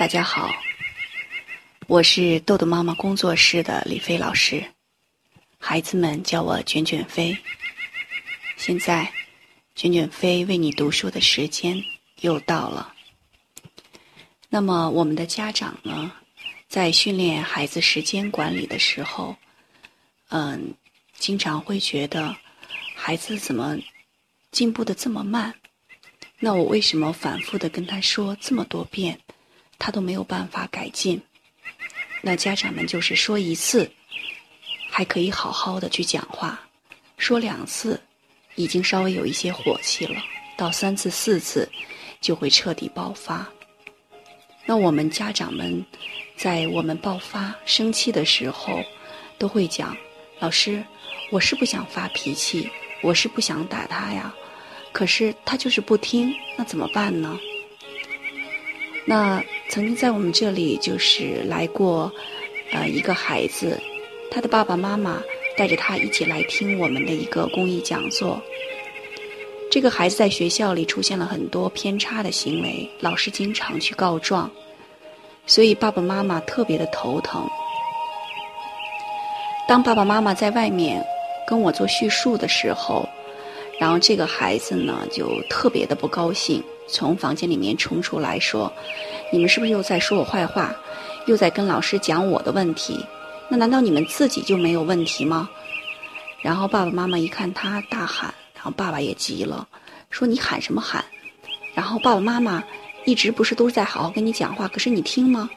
大家好，我是豆豆妈妈工作室的李飞老师，孩子们叫我卷卷飞。现在，卷卷飞为你读书的时间又到了。那么，我们的家长呢，在训练孩子时间管理的时候，嗯，经常会觉得孩子怎么进步的这么慢？那我为什么反复的跟他说这么多遍？他都没有办法改进，那家长们就是说一次，还可以好好的去讲话；说两次，已经稍微有一些火气了；到三次、四次，就会彻底爆发。那我们家长们在我们爆发生气的时候，都会讲：“老师，我是不想发脾气，我是不想打他呀，可是他就是不听，那怎么办呢？”那曾经在我们这里就是来过，呃，一个孩子，他的爸爸妈妈带着他一起来听我们的一个公益讲座。这个孩子在学校里出现了很多偏差的行为，老师经常去告状，所以爸爸妈妈特别的头疼。当爸爸妈妈在外面跟我做叙述的时候，然后这个孩子呢就特别的不高兴。从房间里面冲出来说：“你们是不是又在说我坏话，又在跟老师讲我的问题？那难道你们自己就没有问题吗？”然后爸爸妈妈一看他大喊，然后爸爸也急了，说：“你喊什么喊？”然后爸爸妈妈一直不是都是在好好跟你讲话，可是你听吗？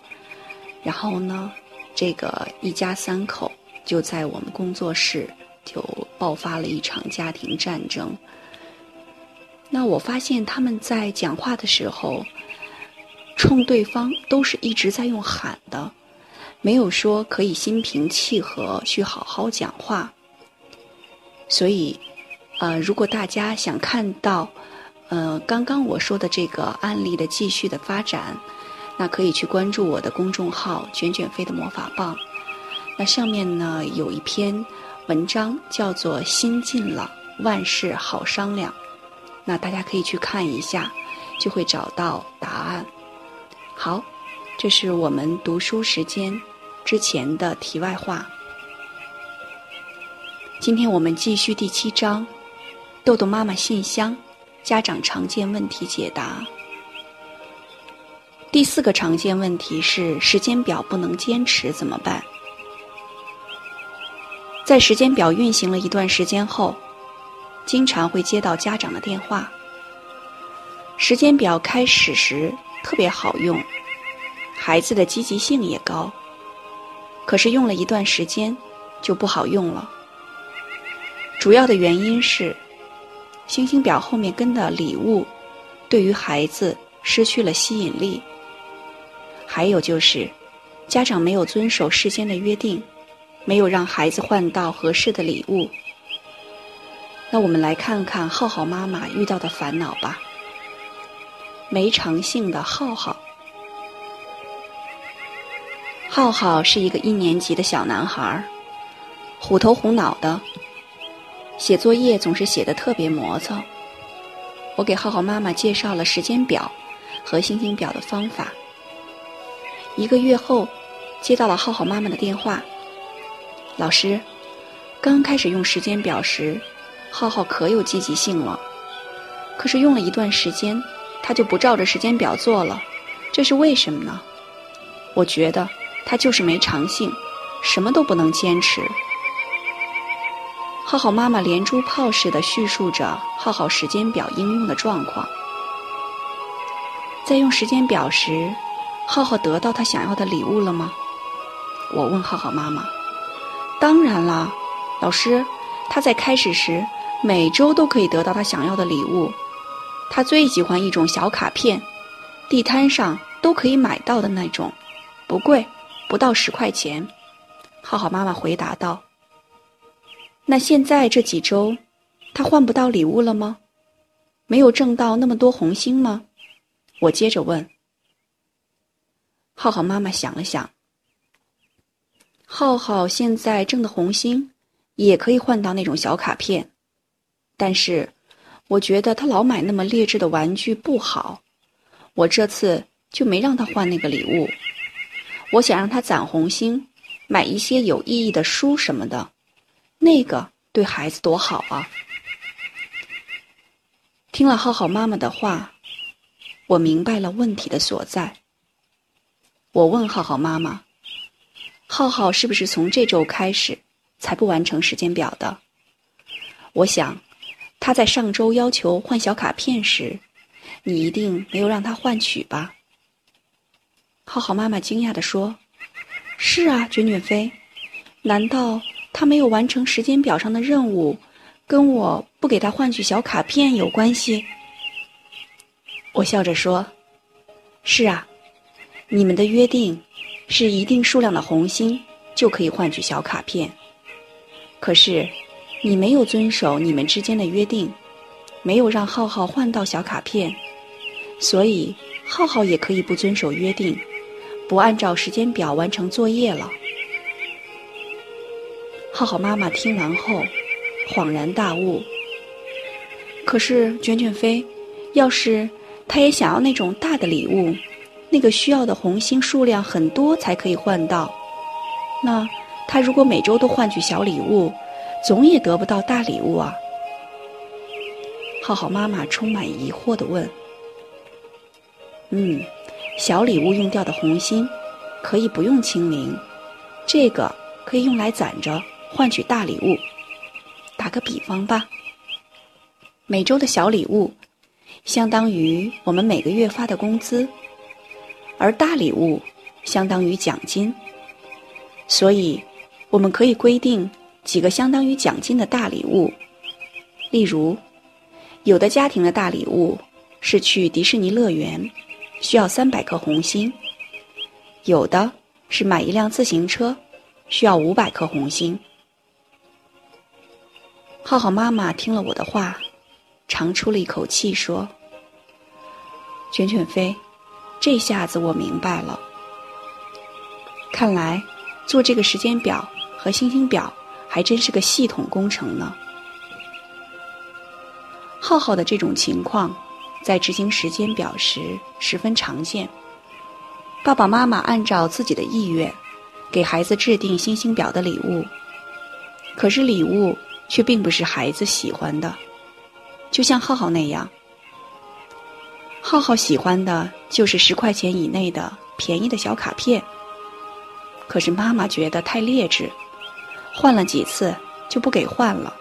然后呢，这个一家三口就在我们工作室就爆发了一场家庭战争。那我发现他们在讲话的时候，冲对方都是一直在用喊的，没有说可以心平气和去好好讲话。所以，呃，如果大家想看到，呃，刚刚我说的这个案例的继续的发展，那可以去关注我的公众号“卷卷飞的魔法棒”。那上面呢有一篇文章叫做《心静了，万事好商量》。那大家可以去看一下，就会找到答案。好，这是我们读书时间之前的题外话。今天我们继续第七章：豆豆妈妈信箱，家长常见问题解答。第四个常见问题是时间表不能坚持怎么办？在时间表运行了一段时间后。经常会接到家长的电话。时间表开始时特别好用，孩子的积极性也高。可是用了一段时间就不好用了。主要的原因是，星星表后面跟的礼物，对于孩子失去了吸引力。还有就是，家长没有遵守事先的约定，没有让孩子换到合适的礼物。那我们来看看浩浩妈妈遇到的烦恼吧。没长性的浩浩，浩浩是一个一年级的小男孩，虎头虎脑的，写作业总是写的特别磨蹭。我给浩浩妈妈介绍了时间表和星星表的方法。一个月后，接到了浩浩妈妈的电话。老师，刚开始用时间表时。浩浩可有积极性了，可是用了一段时间，他就不照着时间表做了，这是为什么呢？我觉得他就是没长性，什么都不能坚持。浩浩妈妈连珠炮似的叙述着浩浩时间表应用的状况。在用时间表时，浩浩得到他想要的礼物了吗？我问浩浩妈妈。当然啦，老师，他在开始时。每周都可以得到他想要的礼物，他最喜欢一种小卡片，地摊上都可以买到的那种，不贵，不到十块钱。浩浩妈妈回答道：“那现在这几周，他换不到礼物了吗？没有挣到那么多红星吗？”我接着问。浩浩妈妈想了想，浩浩现在挣的红星，也可以换到那种小卡片。但是，我觉得他老买那么劣质的玩具不好。我这次就没让他换那个礼物。我想让他攒红心，买一些有意义的书什么的，那个对孩子多好啊！听了浩浩妈妈的话，我明白了问题的所在。我问浩浩妈妈：“浩浩是不是从这周开始才不完成时间表的？”我想，他在上周要求换小卡片时，你一定没有让他换取吧？浩浩妈妈惊讶地说：“是啊，卷卷飞，难道他没有完成时间表上的任务，跟我不给他换取小卡片有关系？”我笑着说：“是啊，你们的约定是一定数量的红心就可以换取小卡片，可是你没有遵守你们之间的约定，没有让浩浩换到小卡片，所以浩浩也可以不遵守约定。”不按照时间表完成作业了。浩浩妈妈听完后，恍然大悟。可是卷卷飞，要是他也想要那种大的礼物，那个需要的红心数量很多才可以换到，那他如果每周都换取小礼物，总也得不到大礼物啊。浩浩妈妈充满疑惑的问：“嗯。”小礼物用掉的红心，可以不用清零，这个可以用来攒着换取大礼物。打个比方吧，每周的小礼物，相当于我们每个月发的工资，而大礼物相当于奖金。所以，我们可以规定几个相当于奖金的大礼物。例如，有的家庭的大礼物是去迪士尼乐园。需要三百颗红心，有的是买一辆自行车，需要五百颗红心。浩浩妈妈听了我的话，长出了一口气，说：“卷卷飞，这下子我明白了。看来做这个时间表和星星表还真是个系统工程呢。”浩浩的这种情况。在执行时间表时十分常见。爸爸妈妈按照自己的意愿，给孩子制定星星表的礼物，可是礼物却并不是孩子喜欢的。就像浩浩那样，浩浩喜欢的就是十块钱以内的便宜的小卡片，可是妈妈觉得太劣质，换了几次就不给换了，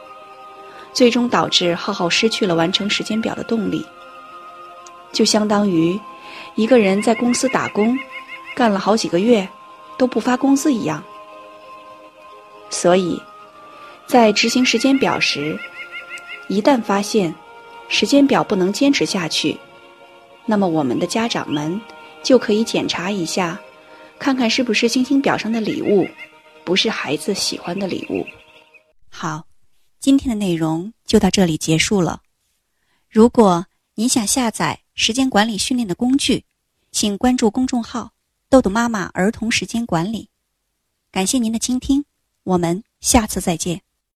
最终导致浩浩失去了完成时间表的动力。就相当于一个人在公司打工，干了好几个月都不发工资一样。所以，在执行时间表时，一旦发现时间表不能坚持下去，那么我们的家长们就可以检查一下，看看是不是星星表上的礼物不是孩子喜欢的礼物。好，今天的内容就到这里结束了。如果你想下载，时间管理训练的工具，请关注公众号“豆豆妈妈儿童时间管理”。感谢您的倾听，我们下次再见。